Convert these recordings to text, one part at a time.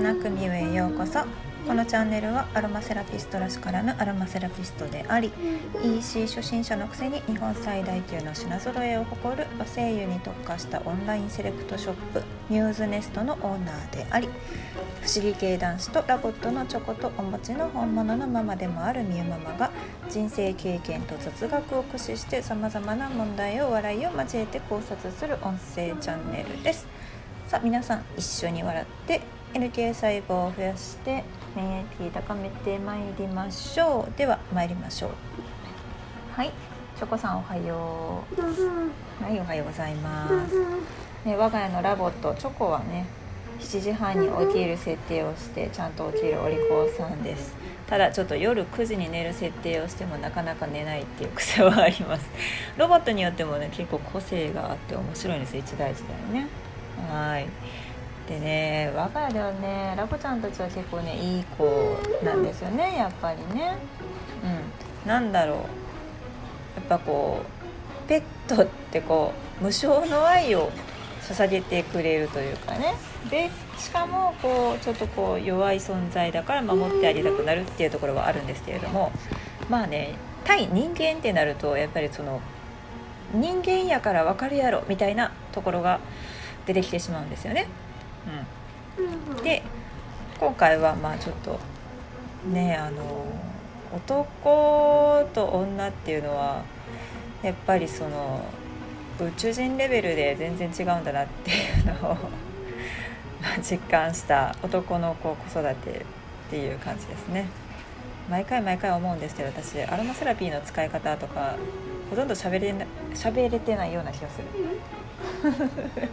スナックミューへようこそ。このチャンネルはアロマセラピストらしからぬアロマセラピストであり EC 初心者のくせに日本最大級の品揃えを誇る和製油に特化したオンラインセレクトショップミューズネストのオーナーであり不思議系男子と LOVOT のチョコとお餅の本物のママでもあるミューママが人生経験と雑学を駆使してさまざまな問題を笑いを交えて考察する音声チャンネルですさあ皆さん一緒に笑って NK 細胞を増やして免疫高めてまいりましょう。では参りましょう。はい。チョコさんおはよう。はいおはようございます。ね我が家のラボットチョコはね7時半に起きる設定をしてちゃんと起きるお利口さんです。ただちょっと夜9時に寝る設定をしてもなかなか寝ないっていう癖はあります。ロボットによってもね結構個性があって面白いんです一大事だよね。はい。でね我が家ではねラコちゃんたちは結構ねいい子なんですよねやっぱりね。うん。なんだろう。やっぱこうペットってこう無償の愛を捧げてくれるというかね。でしかもこうちょっとこう弱い存在だから守ってあげたくなるっていうところはあるんですけれども。まあね対人間ってなるとやっぱりその人間やから分かるやろみたいなところが出てきてしまうんですよね。うん、で今回はまあちょっとねあの男と女っていうのはやっぱりその宇宙人レベルで全然違うんだなっていうのを 実感した男の子子育てっていう感じですね。毎回毎回思うんですけど私アロマセラピーの使い方とかほとんど喋れな喋れてないような気がする。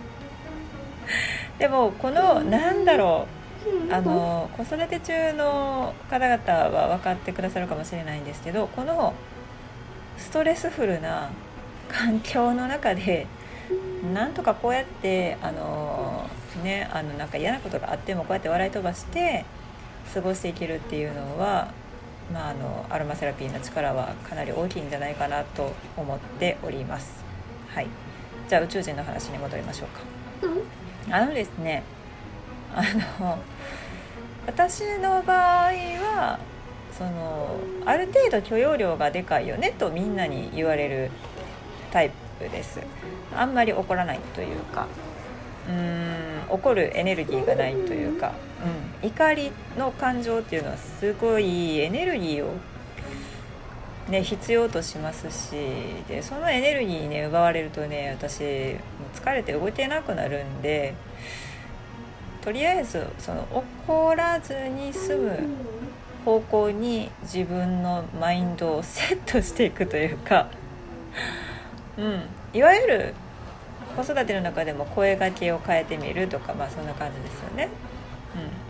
でもこのなんだろうあの子育て中の方々は分かってくださるかもしれないんですけどこのストレスフルな環境の中でなんとかこうやってあのねあのなんか嫌なことがあってもこうやって笑い飛ばして過ごしていけるっていうのは、まあ、あのアロマセラピーの力はかなり大きいんじゃないかなと思っております。はい、じゃあ宇宙人の話に戻りましょうか。うんあのですねあの私の場合はそのある程度許容量がでかいよねとみんなに言われるタイプです。あんまり怒らないというかうーん怒るエネルギーがないというか、うん、怒りの感情っていうのはすごいエネルギーをね、必要としますしでそのエネルギーにね奪われるとね私疲れて動いてなくなるんでとりあえずその怒らずに済む方向に自分のマインドをセットしていくというか、うん、いわゆる子育ての中でも声がけを変えてみるとかまあそんな感じですよね。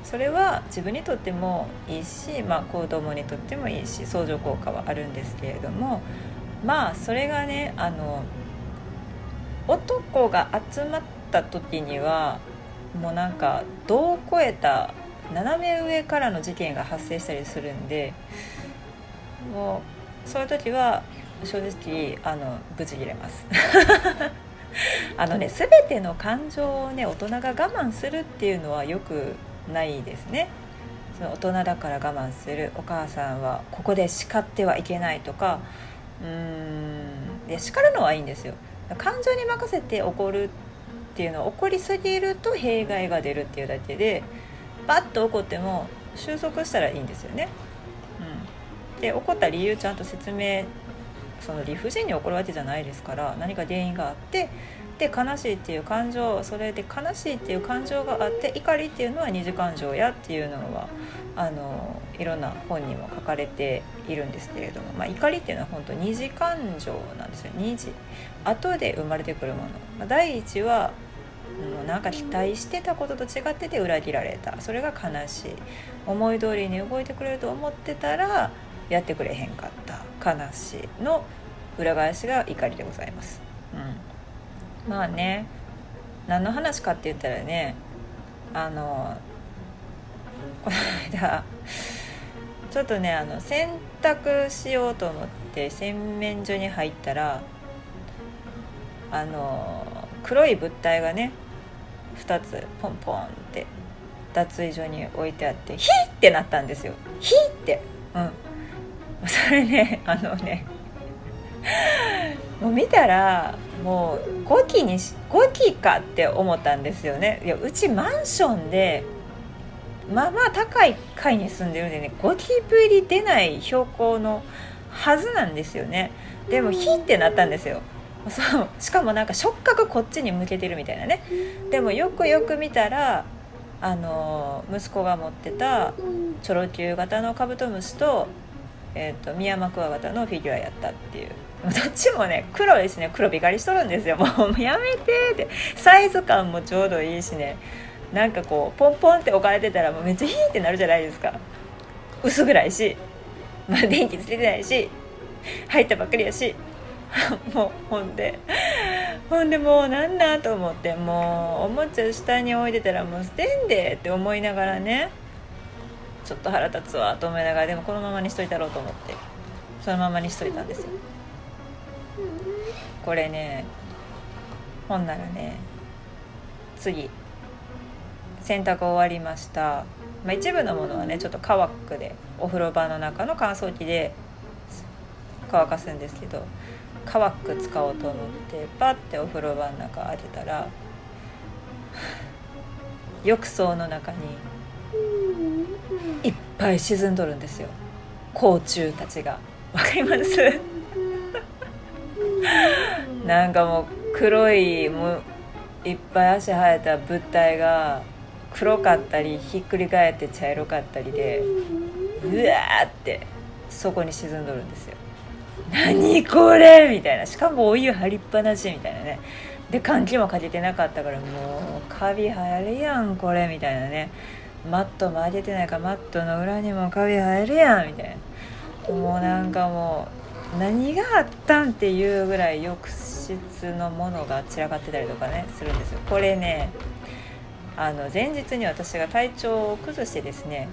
それは自分にとってもいいし、まあ、子供にとってもいいし相乗効果はあるんですけれどもまあそれがねあの男が集まった時にはもうなんか度を超えた斜め上からの事件が発生したりするんでもうそういう時は正直あのブチ切れます。あのね全ての感情をね大人が我慢するっていうのはよくないですね。その大人だから我慢するお母さんはここで叱ってはいけないとかうーんで叱るのはいいんですよ。感情に任せて怒るっていうのは怒りすぎると弊害が出るっていうだけでバッと怒っても収束したらいいんですよね。うん、で怒った理由ちゃんと説明その理不尽に怒るわけじゃないですから何か原因があってで悲しいっていう感情それで悲しいっていう感情があって怒りっていうのは二次感情やっていうのはあのいろんな本にも書かれているんですけれども、まあ、怒りっていうのは本当二次感情なんですよ。二次後で生まれてくるもの、まあ、第一はもうなんか期待してたことと違ってて裏切られた。それが悲しい。思い通りに動いてくれると思ってたらやってくれへんかった。悲しいの裏返しが怒りでございます。うん、まあね何の話かって言ったらねあのこの間ちょっとねあの洗濯しようと思って洗面所に入ったらあの黒い物体がね2つポンポンって脱衣所に置いてあってヒーってなったんですよ。ヒーって。うん。それねあのねもう見たらもう5期に5期かって思ったんですよね。いやうちマンションでまあまあ高い階に住んでるんでね5期ぶり出ない標高のはずなんですよね。でもヒってなったんですよ。そうしかもなんか触覚こっちに向けてるみたいなね。でもよくよく見たらあの息子が持ってたチョロ Q 型のカブトムシと,、えーと、とミヤマクワガタのフィギュアやったっていうどっちもね黒いしね。黒光りしとるんですよ。もうやめてって。サイズ感もちょうどいいしね。なんかこうポンポンって置かれてたらもうめっちゃヒーってなるじゃないですか。薄暗いし、まあ、電気つけてないし。入ったばっかりやし。もうほんで。ほんでもうなんだと思って。もうおもちゃ下に置いてたらもう捨てんでって思いながらね。ちょっと腹立つわと思いながらでもこのままにしといたろうと思って。そのままにしといたんですよ。これねほんならね次洗濯終わりました、まあ、一部のものはねちょっと乾くでお風呂場の中の乾燥機で乾かすんですけど乾く使おうと思ってパッてお風呂場の中開けたら浴槽の中にいっぱい沈んどるんですよ。甲虫たちが。わかります？なんかもう黒いもういっぱい足生えた物体が黒かったりひっくり返って茶色かったりでうわーってそこに沈んどるんですよ。何これみたいな。しかもお湯張りっぱなしみたいなね。で換気もかけてなかったからもうカビ生えるやんこれみたいなね。マットも上げてないからマットの裏にもカビ生えるやんみたいな。もうなんかもう何があったんっていうぐらい浴室のものが散らかってたりとかねするんですよ。これねあの前日に私が体調を崩してですね、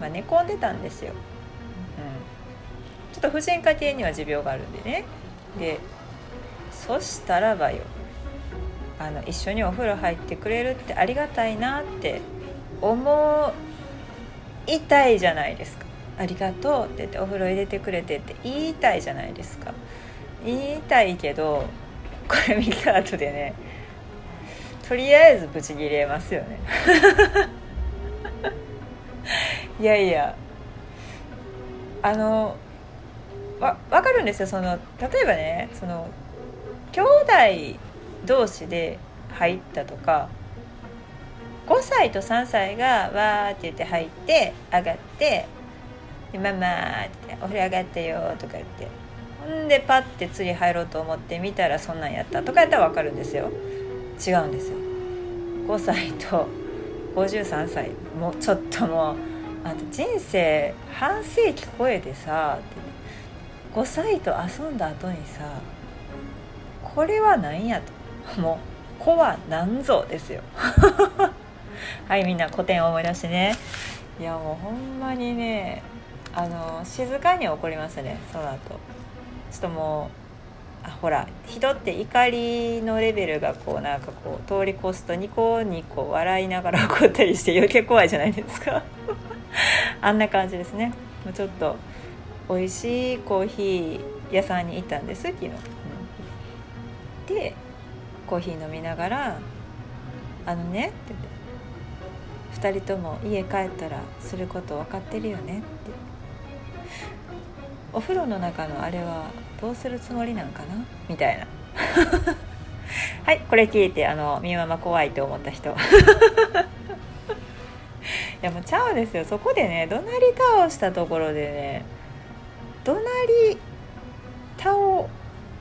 まあ、寝込んでたんですよ、うん、ちょっと婦人科系には持病があるんでね。でそしたらばよあの一緒にお風呂入ってくれるってありがたいなって思いたいじゃないですか。ありがとうって言ってお風呂入れてくれてって言いたいじゃないですか。言いたいけどこれ見た後でねとりあえずブチギレますよね。いやいや。あのわ分かるんですよ。その例えばねその兄弟同士で入ったとか5歳と3歳がわーって言って入って上がって「ママ」って「お風呂上がったよ」とか言って。ほんでパッて釣り入ろうと思って見たらそんなんやったとかやったら分かるんですよ。違うんですよ。5歳と53歳もうちょっともうあと人生半世紀超えてさ5歳と遊んだ後にさこれは何やと。もう子は何ぞですよ。はいみんな古典を思い出してね。いやもうほんまにねあの静かに怒りましたねその後。ちょっともうあほら人って怒りのレベルがこうなんかこう通り越すとニコニコ笑いながら怒ったりして余計怖いじゃないですか。あんな感じですね。ちょっと美味しいコーヒー屋さんに行ったんです昨日、うん、でコーヒー飲みながら「あのね」って言って「2人とも家帰ったらすること分かってるよね」って。お風呂の中のあれはどうするつもりなんかな？みたいな。はいこれ聞いてあのみママ怖いと思った人。いやもうちゃうですよ。そこでね怒鳴り倒したところでね怒鳴り倒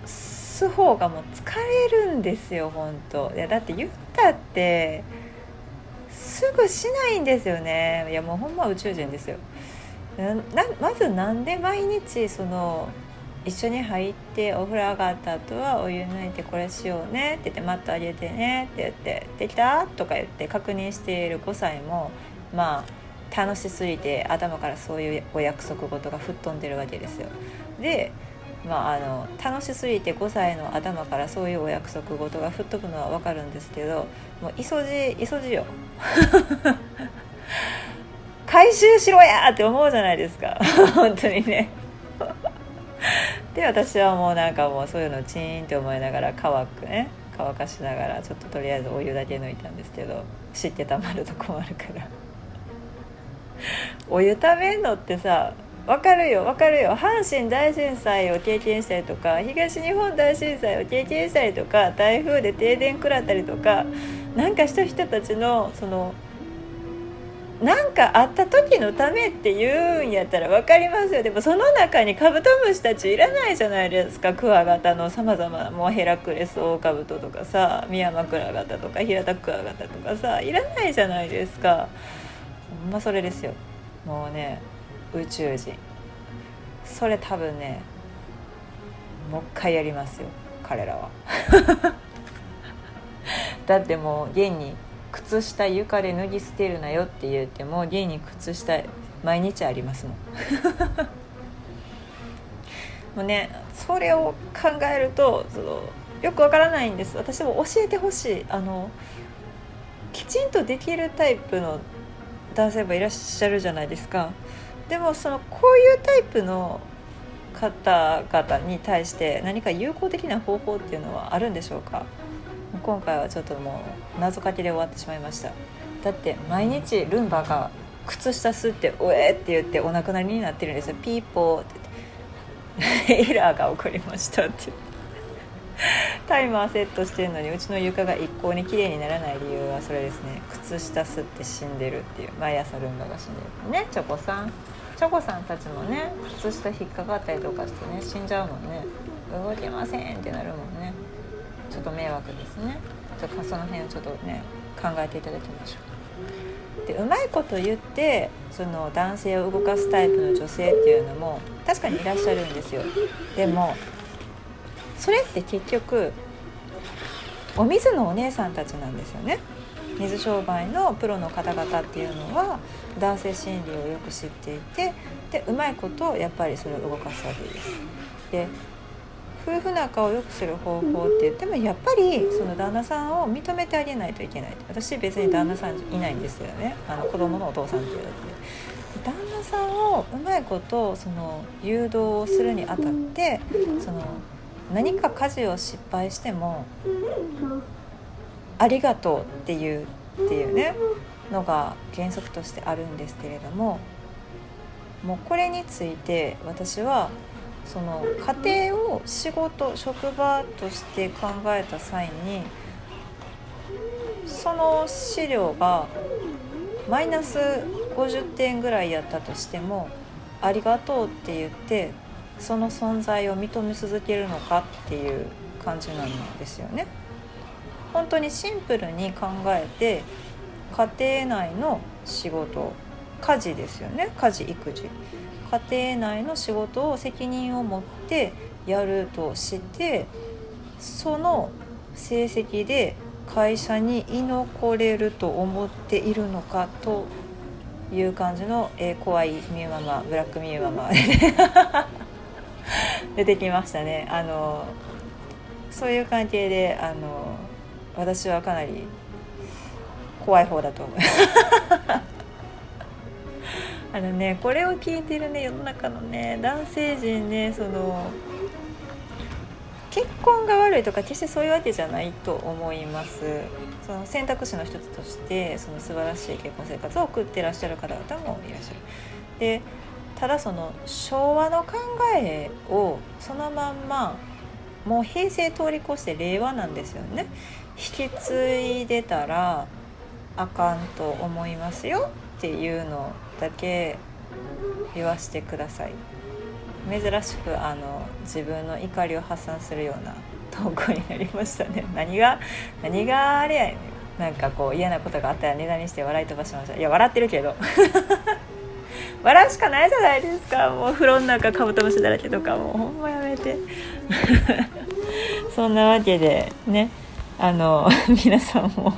す方がもう疲れるんですよ本当いやだって言ったってすぐしないんですよねいやもうほんま宇宙人ですよなまずなんで毎日その一緒に入ってお風呂上がった後はお湯抜いてこれしようねって言ってマットあげてねって言って「できた?」とか言って確認している5歳もまあ楽しすぎて頭からそういうお約束事が吹っ飛んでるわけですよ。でまあ、あの楽しすぎて5歳の頭からそういうお約束事が吹っ飛ぶのは分かるんですけどもう急じ急じよ。回収しろやって思うじゃないですか。本当にね。で私はもうなんかもうそういうのチーンって思いながら乾くね。乾かしながらちょっととりあえずお湯だけ抜いたんですけど湿気たまると困るから。お湯ためんのってさ分かるよ分かるよ。阪神大震災を経験したりとか東日本大震災を経験したりとか台風で停電食らったりとかなんかした人たちのそのなんかあった時のためって言うんやったら分かりますよ。でもその中にカブトムシたちいらないじゃないですか。クワガタのさまざまなもうヘラクレスオオカブトとかさミヤマクワガタとかヒラタクワガタとかさいらないじゃないですか。ほんまそれですよ。もうね宇宙人。それ多分ねもう一回やりますよ彼らは。だってもう現に靴下床で脱ぎ捨てるなよって言っても家に靴下毎日ありますもん。もうねそれを考えるとそのよくわからないんです。私も教えてほしい。あのきちんとできるタイプの男性もいらっしゃるじゃないですか。でもそのこういうタイプの方々に対して何か有効的な方法っていうのはあるんでしょうか？今回はちょっともう謎かけで終わってしまいました。だって毎日ルンバが靴下吸って「おえ!」って言ってお亡くなりになってるんですよ「ピーポー」って言って「エラーが起こりました」って。タイマーセットしてるのにうちの床が一向に綺麗にならない理由はそれですね。靴下吸って死んでるっていう。毎朝ルンバが死んでる。ねチョコさん。チョコさんたちもね靴下引っかかったりとかしてね死んじゃうもんね。動けませんってなるもんね。ちょっと迷惑ですね。ちょっとその辺をちょっとね考えていただきましょう。でうまいこと言ってその男性を動かすタイプの女性っていうのも確かにいらっしゃるんですよ。でもそれって結局お水のお姉さんたちなんですよね。水商売のプロの方々っていうのは男性心理をよく知っていてでうまいことやっぱりそれを動かすわけです。で夫婦仲を良くする方法って言ってもやっぱりその旦那さんを認めてあげないといけない。私別に旦那さんいないんですよね。あの子供のお父さんっていうだけで旦那さんをうまいことその誘導をするにあたってその何か家事を失敗してもありがとうっていうっていうねのが原則としてあるんですけれどももうこれについて私はその家庭を仕事職場として考えた際にその資料がマイナス50点ぐらいやったとしても「ありがとう」って言ってその存在を認め続けるのかっていう感じなんですよね。本当にシンプルに考えて家庭内の仕事家事ですよね。家事育児。家庭内の仕事を責任を持ってやるとしてその成績で会社に居残れると思っているのかという感じの、えー、怖いミューママブラックミューママ。出てきましたね。あのそういう関係であの私はかなり怖い方だと思いますあのねこれを聞いてるね世の中のね男性陣ねその結婚が悪いとか決してそういうわけじゃないと思います。その選択肢の一つとしてその素晴らしい結婚生活を送ってらっしゃる方々もいらっしゃる。でただその昭和の考えをそのまんまもう平成通り越して令和なんですよね。引き継いでたらあかんと思いますよっていうのだけ言わしてください。珍しくあの自分の怒りを発散するような 投稿になりましたね。何が何があれやねなんかこう嫌なことがあったら値段にして笑い飛ばしました。いや笑ってるけど。笑うしかないじゃないですか。もう風呂の中カブトムシだらけとかもうほんまやめて。そんなわけでね。あの 皆さんも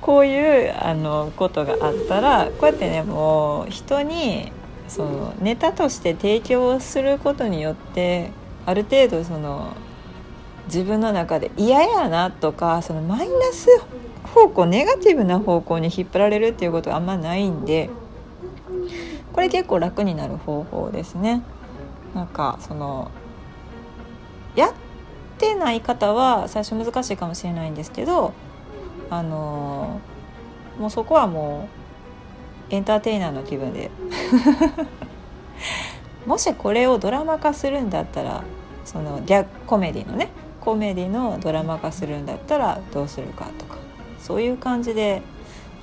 こういうあのことがあったらこうやってねもう人にそのネタとして提供することによってある程度その自分の中で嫌やなとかそのマイナス方向ネガティブな方向に引っ張られるっていうことはあんまないんでこれ結構楽になる方法ですね。なんかそのやってない方は最初難しいかもしれないんですけどあのもうそこはもうエンターテイナーの気分で。もしこれをドラマ化するんだったらその逆コメディのねコメディのドラマ化するんだったらどうするかとかそういう感じで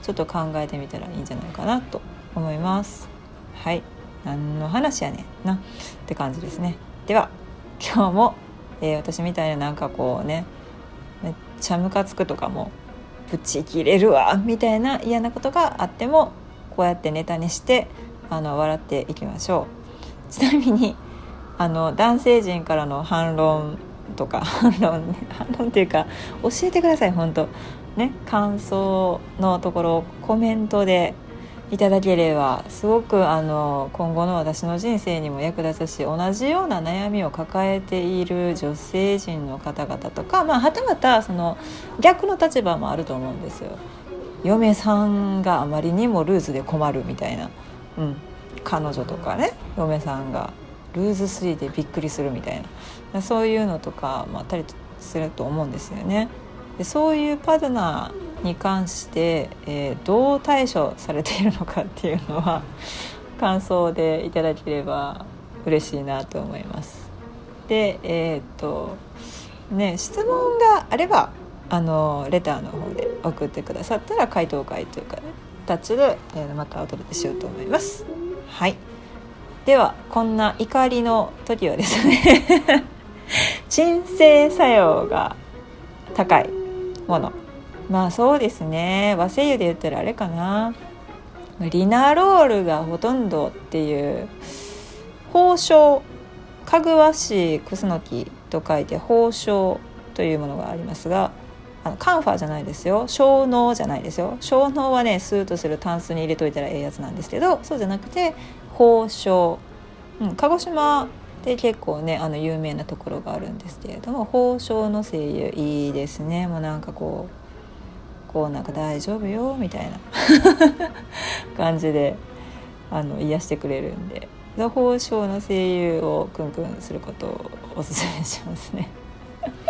ちょっと考えてみたらいいんじゃないかなと思います。はい。何の話やねんな。って感じですね。では今日も、えー、私みたいななんかこうねめっちゃムカつくとかもブチ切れるわみたいな嫌なことがあってもこうやってネタにしてあの笑っていきましょう。ちなみにあの男性陣からの反論とか反論、ね、反論っていうか教えてください本当。ね感想のところコメントでいただければすごくあの今後の私の人生にも役立つし同じような悩みを抱えている女性陣の方々とか、まあ、はたまたその逆の立場もあると思うんですよ。嫁さんがあまりにもルーズで困るみたいな、うん、彼女とかね嫁さんがルーズすぎてびっくりするみたいなそういうのとかもあったりすると思うんですよね。でそういうパートナーに関して、えー、どう対処されているのかっていうのは 感想でいただければ嬉しいなと思います。でえー、っとね質問があればあのレターの方で送ってくださったら回答会というかね形で、えー、またお届けしようと思います。はいではこんな怒りの時はですね 鎮静作用が高いものまあそうですね。和製油で言ったらあれかな。リナロールがほとんどっていう宝生かぐわしクスノキと書いて宝生というものがありますがあのカンファじゃないですよ。小脳じゃないですよ。小脳はねスーッとするタンスに入れといたらええやつなんですけどそうじゃなくて宝生、うん、鹿児島で結構ねあの有名なところがあるんですけれども宝生の声優いいですね。もうなんかこうこうなんか大丈夫よみたいな。感じであの癒してくれるんで。宝生の声優をクンクンすることをおすすめしますね。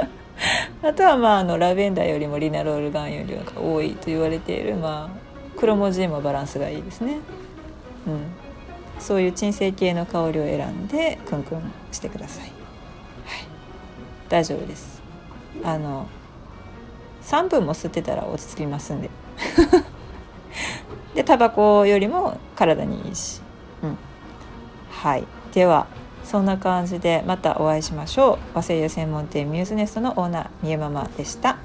あとはまああのラベンダーよりもリナロールガンよりは多いと言われているまあ黒文字もバランスがいいですね。うん。そういう鎮静系の香りを選んでクンクンしてください、はい、大丈夫です。あの3分も吸ってたら落ち着きますんで。でタバコよりも体にいいし、うん、はい。ではそんな感じでまたお会いしましょう。和製油専門店ミューズネストのオーナーみゆママでした。